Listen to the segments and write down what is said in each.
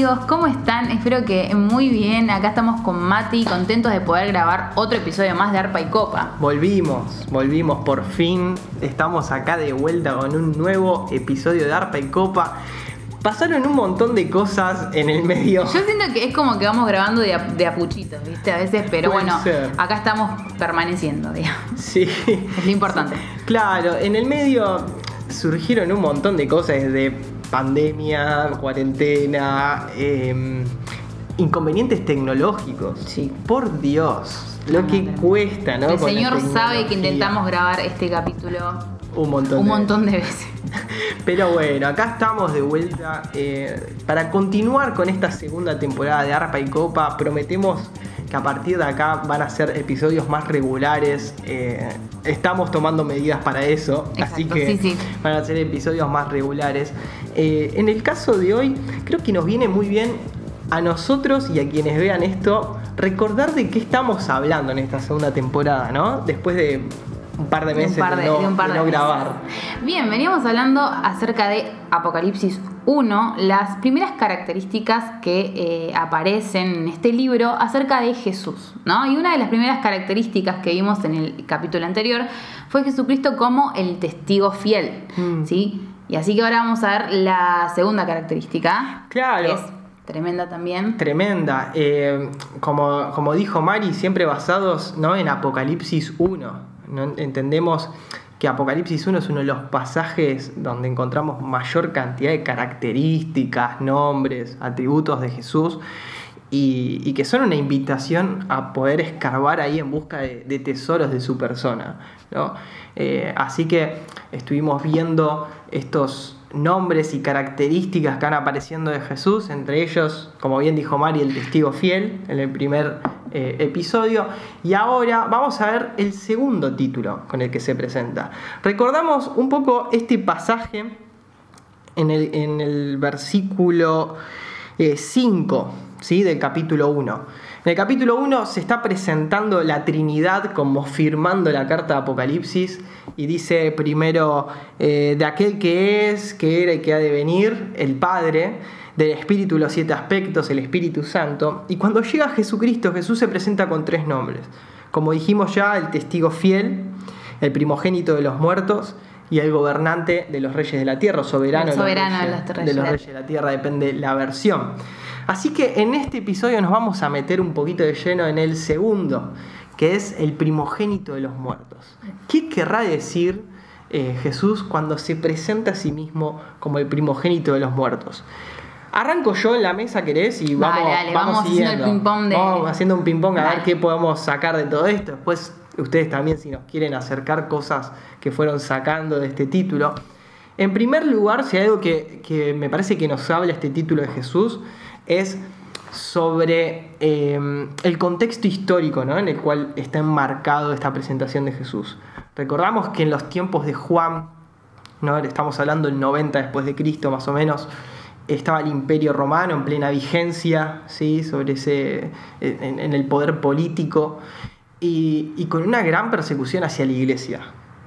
Amigos, ¿cómo están? Espero que muy bien. Acá estamos con Mati, contentos de poder grabar otro episodio más de Arpa y Copa. Volvimos, volvimos por fin. Estamos acá de vuelta con un nuevo episodio de Arpa y Copa. Pasaron un montón de cosas en el medio. Yo siento que es como que vamos grabando de, a, de apuchitos, ¿viste? A veces, pero Puede bueno, ser. acá estamos permaneciendo, digamos. Sí. Es lo importante. Claro, en el medio surgieron un montón de cosas desde pandemia, cuarentena, eh, inconvenientes tecnológicos. Sí. Por Dios, lo que cuesta, ¿no? El Con señor sabe que intentamos grabar este capítulo un montón, un de montón de veces. Pero bueno, acá estamos de vuelta eh, para continuar con esta segunda temporada de Arpa y Copa. Prometemos que a partir de acá van a ser episodios más regulares. eh, estamos tomando medidas para eso, así que sí, sí. van a ser episodios más regulares. Eh, en el caso de hoy, creo que nos viene muy bien a nosotros y a quienes vean esto recordar de qué estamos hablando en esta segunda temporada, ¿no? Después de un par de De un meses par de, no, de un par de no meses. grabar. Bien, veníamos hablando acerca de Apocalipsis 1, las primeras características que eh, aparecen en este libro acerca de Jesús, ¿no? Y una de las primeras características que vimos en el capítulo anterior fue Jesucristo como el testigo fiel, Mm. ¿sí? Y así que ahora vamos a ver la segunda característica, Claro. que es tremenda también. Tremenda. Eh, como, como dijo Mari, siempre basados ¿no? en Apocalipsis 1. ¿no? Entendemos que Apocalipsis 1 es uno de los pasajes donde encontramos mayor cantidad de características, nombres, atributos de Jesús. Y, que son una invitación a poder escarbar ahí en busca de, de tesoros de su persona. ¿no? Eh, así que estuvimos viendo estos nombres y características que van apareciendo de Jesús, entre ellos, como bien dijo Mari, el testigo fiel en el primer eh, episodio. Y ahora vamos a ver el segundo título con el que se presenta. Recordamos un poco este pasaje en el, en el versículo 5 ¿sí? del capítulo 1. En el capítulo 1 se está presentando la Trinidad como firmando la carta de Apocalipsis y dice primero eh, de aquel que es, que era y que ha de venir, el Padre, del Espíritu los siete aspectos, el Espíritu Santo. Y cuando llega Jesucristo, Jesús se presenta con tres nombres. Como dijimos ya, el testigo fiel, el primogénito de los muertos y el gobernante de los reyes de la tierra, o soberano, de los reyes, de los reyes de la tierra, depende la versión. Así que en este episodio nos vamos a meter un poquito de lleno en el segundo, que es el primogénito de los muertos. ¿Qué querrá decir eh, Jesús cuando se presenta a sí mismo como el primogénito de los muertos? Arranco yo en la mesa, ¿querés? Y vamos, Dale, dale, vamos haciendo el siguiendo. ping-pong de- Vamos haciendo un ping-pong a ver qué podemos sacar de todo esto. Después, ustedes también, si nos quieren acercar cosas que fueron sacando de este título. En primer lugar, si hay algo que, que me parece que nos habla este título de Jesús, es sobre eh, el contexto histórico ¿no? en el cual está enmarcado esta presentación de Jesús. Recordamos que en los tiempos de Juan, ¿no? estamos hablando del 90 después de Cristo más o menos, estaba el imperio romano en plena vigencia, ¿sí? sobre ese, en el poder político y, y con una gran persecución hacia la iglesia.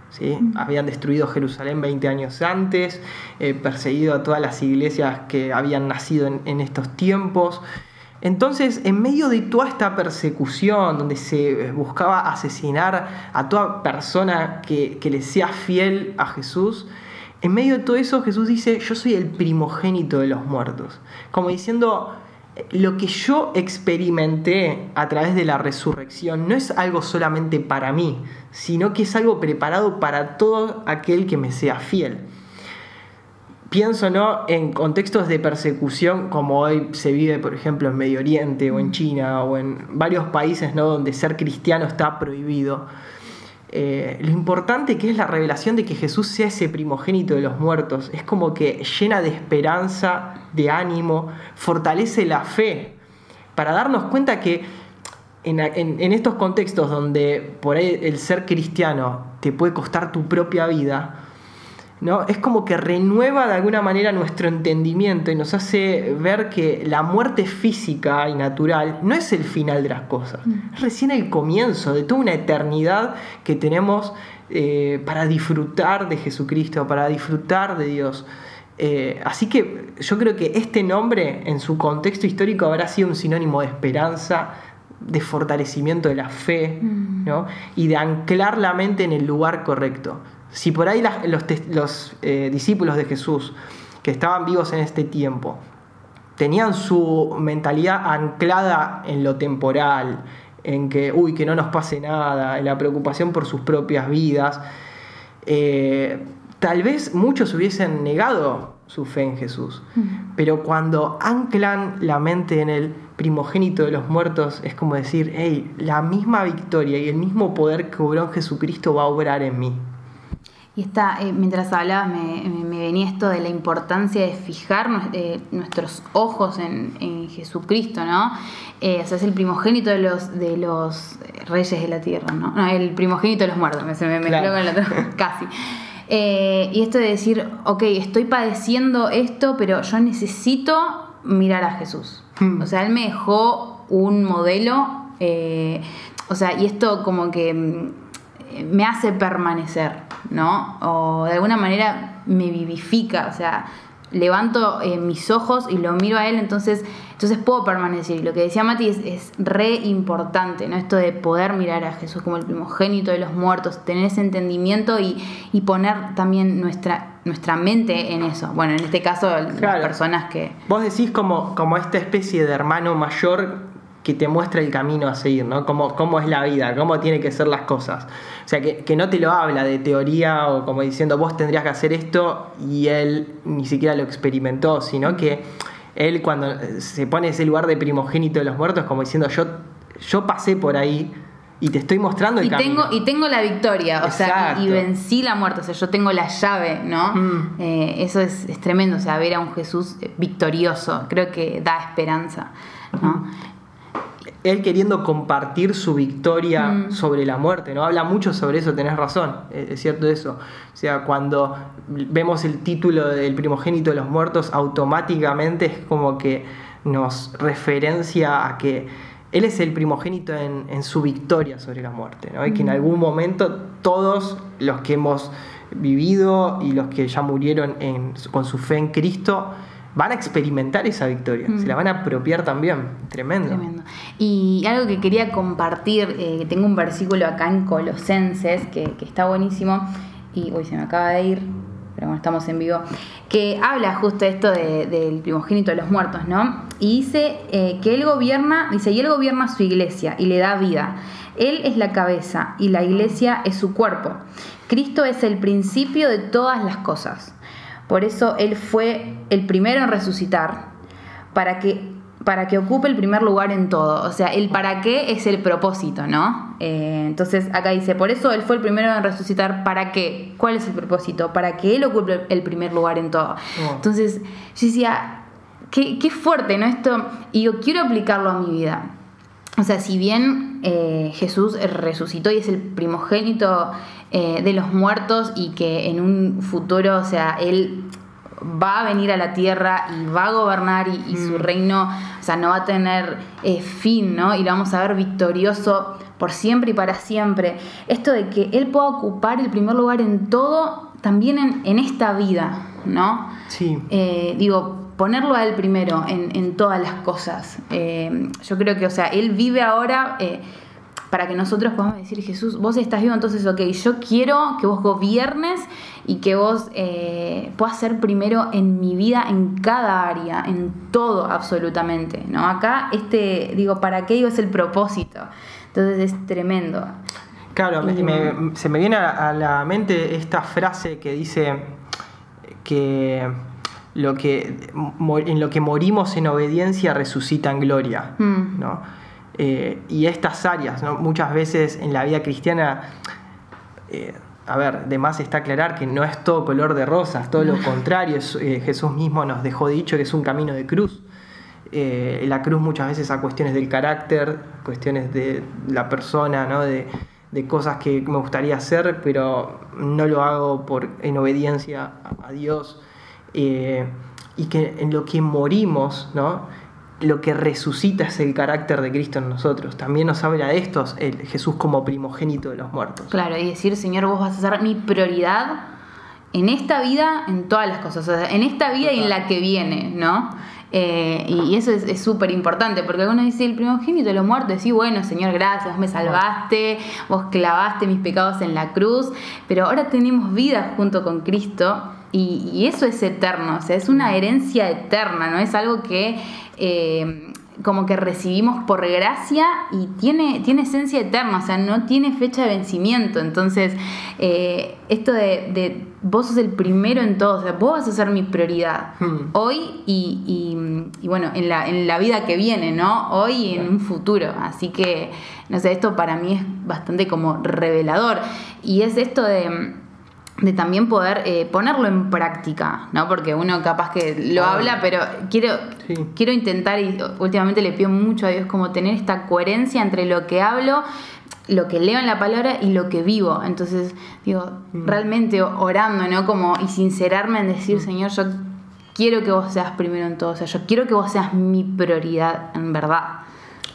¿sí? Habían destruido Jerusalén 20 años antes, eh, perseguido a todas las iglesias que habían nacido en, en estos tiempos. Entonces, en medio de toda esta persecución, donde se buscaba asesinar a toda persona que, que le sea fiel a Jesús, en medio de todo eso Jesús dice, yo soy el primogénito de los muertos. Como diciendo, lo que yo experimenté a través de la resurrección no es algo solamente para mí, sino que es algo preparado para todo aquel que me sea fiel. Pienso ¿no? en contextos de persecución como hoy se vive, por ejemplo, en Medio Oriente o en China o en varios países ¿no? donde ser cristiano está prohibido. Eh, lo importante que es la revelación de que Jesús sea ese primogénito de los muertos, es como que llena de esperanza, de ánimo, fortalece la fe, para darnos cuenta que en, en- estos contextos donde por ahí el ser cristiano te puede costar tu propia vida, ¿no? Es como que renueva de alguna manera nuestro entendimiento y nos hace ver que la muerte física y natural no es el final de las cosas, es recién el comienzo de toda una eternidad que tenemos eh, para disfrutar de Jesucristo, para disfrutar de Dios. Eh, así que yo creo que este nombre en su contexto histórico habrá sido un sinónimo de esperanza, de fortalecimiento de la fe Mm. ¿no? y de anclar la mente en el lugar correcto. Si por ahí las- los, tes- los, eh, discípulos de Jesús que estaban vivos en este tiempo tenían su mentalidad anclada en lo temporal, en que, uy, que no nos pase nada, en la preocupación por sus propias vidas, eh, tal vez muchos hubiesen negado su fe en Jesús. Pero cuando anclan la mente en el primogénito de los muertos, es como decir, hey, la misma victoria y el mismo poder que obró en Jesucristo va a obrar en mí. Y está, eh, mientras hablabas, me, me- me venía esto de la importancia de fijar eh, nuestros ojos en, en Jesucristo, ¿no? Eh, o sea, es el primogénito de los, de los reyes de la tierra, ¿no? No, el primogénito de los muertos, me, se me mezcló Claro. con el otro, casi. Eh, y esto de decir, ok, estoy padeciendo esto, pero yo necesito mirar a Jesús. Hmm. O sea, Él me dejó un modelo, eh, o sea, y esto como que mm, me hace permanecer, ¿no? O de alguna manera me vivifica, o sea, levanto eh, mis ojos y lo miro a él, entonces, entonces puedo permanecer. Y lo que decía Mati es, es re importante, ¿no? Esto de poder mirar a Jesús como el primogénito de los muertos, tener ese entendimiento y, y poner también nuestra, nuestra mente en eso. Bueno, en este caso, las personas que... Vos decís como, como esta especie de hermano mayor que te muestra el camino a seguir, ¿no? Cómo, cómo es la vida, cómo tienen que ser las cosas. O sea, que, que no te lo habla de teoría o como diciendo vos tendrías que hacer esto y él ni siquiera lo experimentó, sino que él cuando se pone ese lugar de primogénito de los muertos, como diciendo yo, yo pasé por ahí y te estoy mostrando el Y camino. tengo, y tengo la victoria, o sea, y, vencí la muerte, o sea, yo tengo la llave, ¿no? Mm. Eh, eso es, es tremendo, o sea, ver a un Jesús victorioso, creo que da esperanza, ¿no? Él queriendo compartir su victoria Mm. sobre la muerte, ¿no? Habla mucho sobre eso, tenés razón, es es cierto eso. O sea, cuando vemos el título del primogénito de los muertos, automáticamente es como que nos referencia a que él es el primogénito en, en su victoria sobre la muerte, ¿no? Y que en algún momento todos los que hemos vivido y los que ya murieron en- con su fe en Cristo van a experimentar esa victoria, se la van a apropiar también, tremendo. Tremendo. Y algo que quería compartir, eh, tengo un versículo acá en Colosenses que, que está buenísimo, y hoy se me acaba de ir, pero bueno, estamos en vivo, que habla justo esto de- del primogénito de los muertos, ¿no? Y dice eh, que él gobierna, dice, y él gobierna su iglesia y le da vida. Él es la cabeza y la iglesia es su cuerpo. Cristo es el principio de todas las cosas. Por eso Él fue el primero en resucitar, para que, para que ocupe el primer lugar en todo. O sea, el para qué es el propósito, ¿no? Eh, entonces acá dice, por eso Él fue el primero en resucitar, ¿para qué? ¿Cuál es el propósito? Para que Él ocupe el primer lugar en todo. Oh. Entonces yo decía, qué, qué fuerte, ¿no? Esto, y yo quiero aplicarlo a mi vida. O sea, si bien eh, Jesús resucitó y es el primogénito eh, de los muertos y que en un futuro, o sea, Él va a venir a la tierra y va a gobernar y, y su reino, o sea, no va a tener eh, fin, ¿no? Y lo vamos a ver victorioso por siempre y para siempre. Esto de que Él pueda ocupar el primer lugar en todo, también en, en esta vida, ¿no? Sí. Eh, digo, ponerlo a él primero en, en todas las cosas. Eh, yo creo que, o sea, él vive ahora para que nosotros podamos decir, Jesús, vos estás vivo, entonces, ok, yo quiero que vos gobiernes y que vos eh, puedas ser primero en mi vida, en cada área, en todo absolutamente, ¿no? Acá, este, digo, ¿para qué digo? Es el propósito. Entonces es tremendo. Claro, me- Y- me- se me viene a, la mente esta frase que dice que, lo que en lo que morimos en obediencia resucita en gloria. Mm. ¿no? Eh, y estas áreas, ¿no? muchas veces en la vida cristiana, eh, a ver, de más está aclarar que no es todo color de rosas, todo lo contrario, es- eh, Jesús mismo nos dejó dicho que es un camino de cruz. La cruz muchas veces a cuestiones del carácter, cuestiones de la persona, ¿no? de, de cosas que me gustaría hacer, pero no lo hago por, en obediencia a, a Dios. Y que en lo que morimos, ¿no? Lo que resucita es el carácter de Cristo en nosotros. También nos habla de estos, el Jesús como primogénito de los muertos. Claro, y decir, Señor, vos vas a ser mi prioridad en esta vida, en todas las cosas, o sea, en esta vida y en la que viene, ¿no? Eh, y eso es súper importante, porque algunos dicen el primogénito de los muertos, sí, bueno, Señor, gracias, vos me salvaste, vos clavaste mis pecados en la cruz, pero ahora tenemos vida junto con Cristo y, eso es eterno, o sea, es una herencia eterna, ¿no? Es algo que... Eh, como que recibimos por gracia y tiene, tiene esencia eterna, o sea, no tiene fecha de vencimiento. Entonces, eh, esto de, vos sos el primero en todo, o sea, vos vas a ser mi prioridad hmm. hoy y, y, bueno, en la, en la vida que viene, ¿no? Hoy y en un futuro. Así que, no sé, esto para mí es bastante como revelador. Y es esto de de también poder eh, ponerlo en práctica, ¿no? Porque uno capaz que lo habla, pero quiero, quiero intentar, y últimamente le pido mucho a Dios, como tener esta coherencia entre lo que hablo, lo que leo en la palabra y lo que vivo. Entonces, digo, mm. realmente orando, ¿no? Como, y sincerarme en decir, mm. Señor, yo quiero que vos seas primero en todo, o sea, yo quiero que vos seas mi prioridad, en verdad.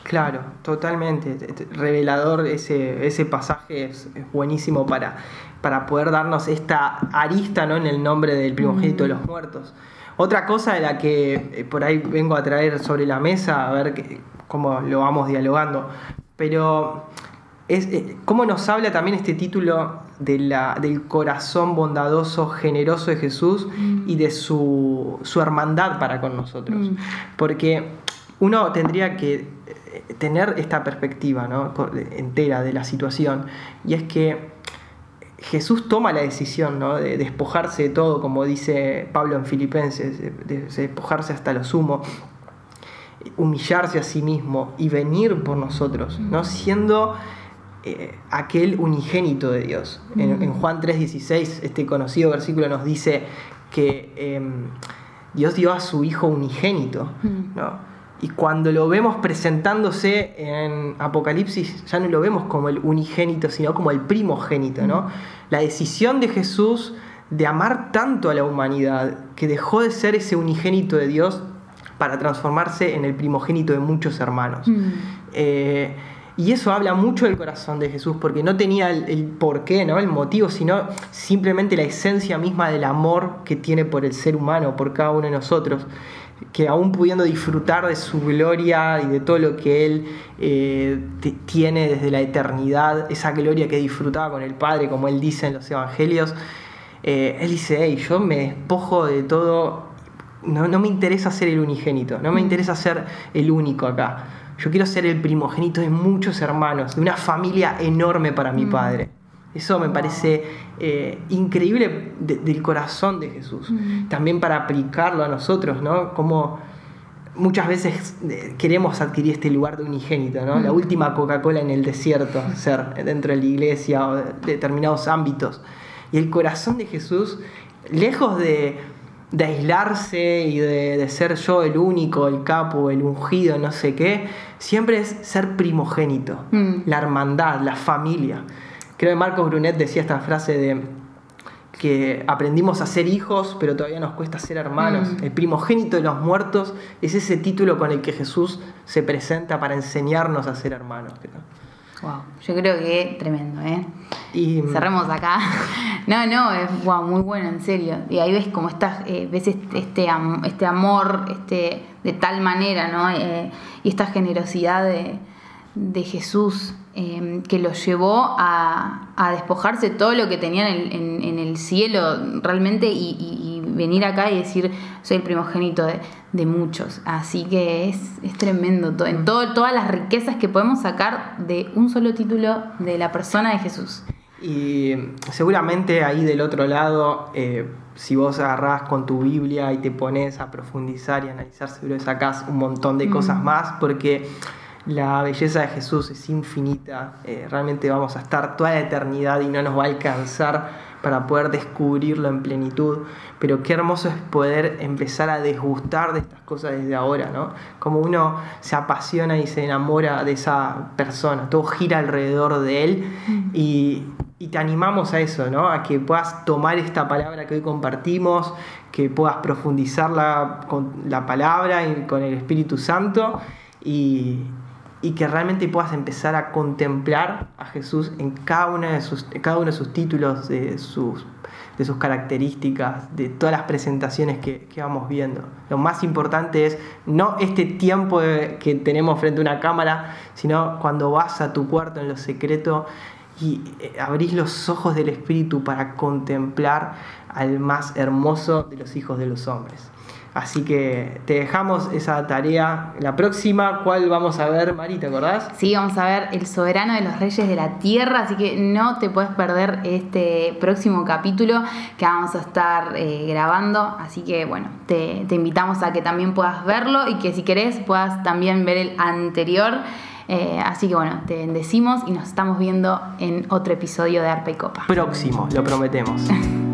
Claro, totalmente. Revelador ese, ese pasaje es buenísimo para para poder darnos esta arista ¿no? en el nombre del primogénito de los muertos. Otra cosa de la que eh, por ahí vengo a traer sobre la mesa, a ver cómo lo vamos dialogando, pero es eh, cómo nos habla también este título de la, del corazón bondadoso, generoso de Jesús y de su, su hermandad para con nosotros. Porque uno tendría que eh, tener esta perspectiva ¿no? entera de la situación, y es que Jesús toma la decisión de despojarse de todo, como dice Pablo en Filipenses, de, despojarse hasta lo sumo, humillarse a sí mismo y venir por nosotros, ¿no? siendo eh, aquel unigénito de Dios. En, en Juan 3:16, este conocido versículo nos dice que em, Dios dio a su Hijo unigénito. ¿no? Y cuando lo vemos presentándose en Apocalipsis, ya no lo vemos como el unigénito, sino como el primogénito, ¿no? La decisión de Jesús de amar tanto a la humanidad, que dejó de ser ese unigénito de Dios para transformarse en el primogénito de muchos hermanos. Mm. Eh, y eso habla mucho del corazón de Jesús, porque no tenía el, el porqué, ¿no? el motivo, sino simplemente la esencia misma del amor que tiene por el ser humano, por cada uno de nosotros que aún pudiendo disfrutar de su gloria y de todo lo que Él eh, tiene desde la eternidad, esa gloria que disfrutaba con el Padre, como Él dice en los Evangelios, eh, Él dice, hey, yo me despojo de todo, no, no me interesa ser el unigénito, no me interesa ser el único acá. Yo quiero ser el primogénito de muchos hermanos, de una familia enorme para mi mm. Padre. Eso me parece eh, increíble del corazón de Jesús. También para aplicarlo a nosotros, ¿no? Como muchas veces eh, queremos adquirir este lugar de unigénito, ¿no? La última Coca-Cola en el desierto, ser dentro de la iglesia o de determinados ámbitos. Y el corazón de Jesús, lejos de, aislarse y de, de, ser yo el único, el capo, el ungido, no sé qué, siempre es ser primogénito, mm. la hermandad, la familia. Creo que Marcos Brunet decía esta frase de que aprendimos a ser hijos, pero todavía nos cuesta ser hermanos. Mm. El primogénito de los muertos es ese título con el que Jesús se presenta para enseñarnos a ser hermanos. Wow, yo creo que tremendo, ¿eh? Y, Cerremos acá. No, no, es wow, muy bueno, en serio. Y ahí ves como estás, eh, ves este, este, este, amor este, de tal manera, ¿no? Eh, y esta generosidad de, de Jesús Em, que los llevó a, a, despojarse todo lo que tenían en, en, el cielo realmente y, venir acá y decir soy el primogénito de, de muchos. Así que es, es tremendo todo, en todo, todas las riquezas que podemos sacar de un solo título de la persona de Jesús. Y seguramente ahí del otro lado, eh, si vos agarrás con tu Biblia y te pones a profundizar y analizar, seguro sacás un montón de cosas más, porque la belleza de Jesús es infinita, eh, realmente vamos a estar toda la eternidad y no nos va a alcanzar para poder descubrirlo en plenitud, pero qué hermoso es poder empezar a desgustar de estas cosas desde ahora, ¿no? Como uno se apasiona y se enamora de esa persona, todo gira alrededor de él y, y te animamos a eso, ¿no? A que puedas tomar esta palabra que hoy compartimos, que puedas profundizarla con la palabra y con el Espíritu Santo y, y que realmente puedas empezar a contemplar a Jesús en cada, de sus, cada uno de sus títulos, de sus, de sus características, de todas las presentaciones que, que vamos viendo. Lo más importante es no este tiempo que tenemos frente a una cámara, sino cuando vas a tu cuarto en lo secreto y eh, abrís los ojos del Espíritu para contemplar al más hermoso de los hijos de los hombres. Así que te dejamos esa tarea. La próxima, ¿cuál vamos a ver, Mari? ¿Te acordás? Sí, vamos a ver El soberano de los reyes de la tierra, así que no te puedes perder este próximo capítulo que vamos a estar eh, grabando. Así que bueno, te, te invitamos a que también puedas verlo y que si querés puedas también ver el anterior. Eh, así que bueno, te bendecimos y nos estamos viendo en otro episodio de Arpa y Copa. Próximo, lo prometemos.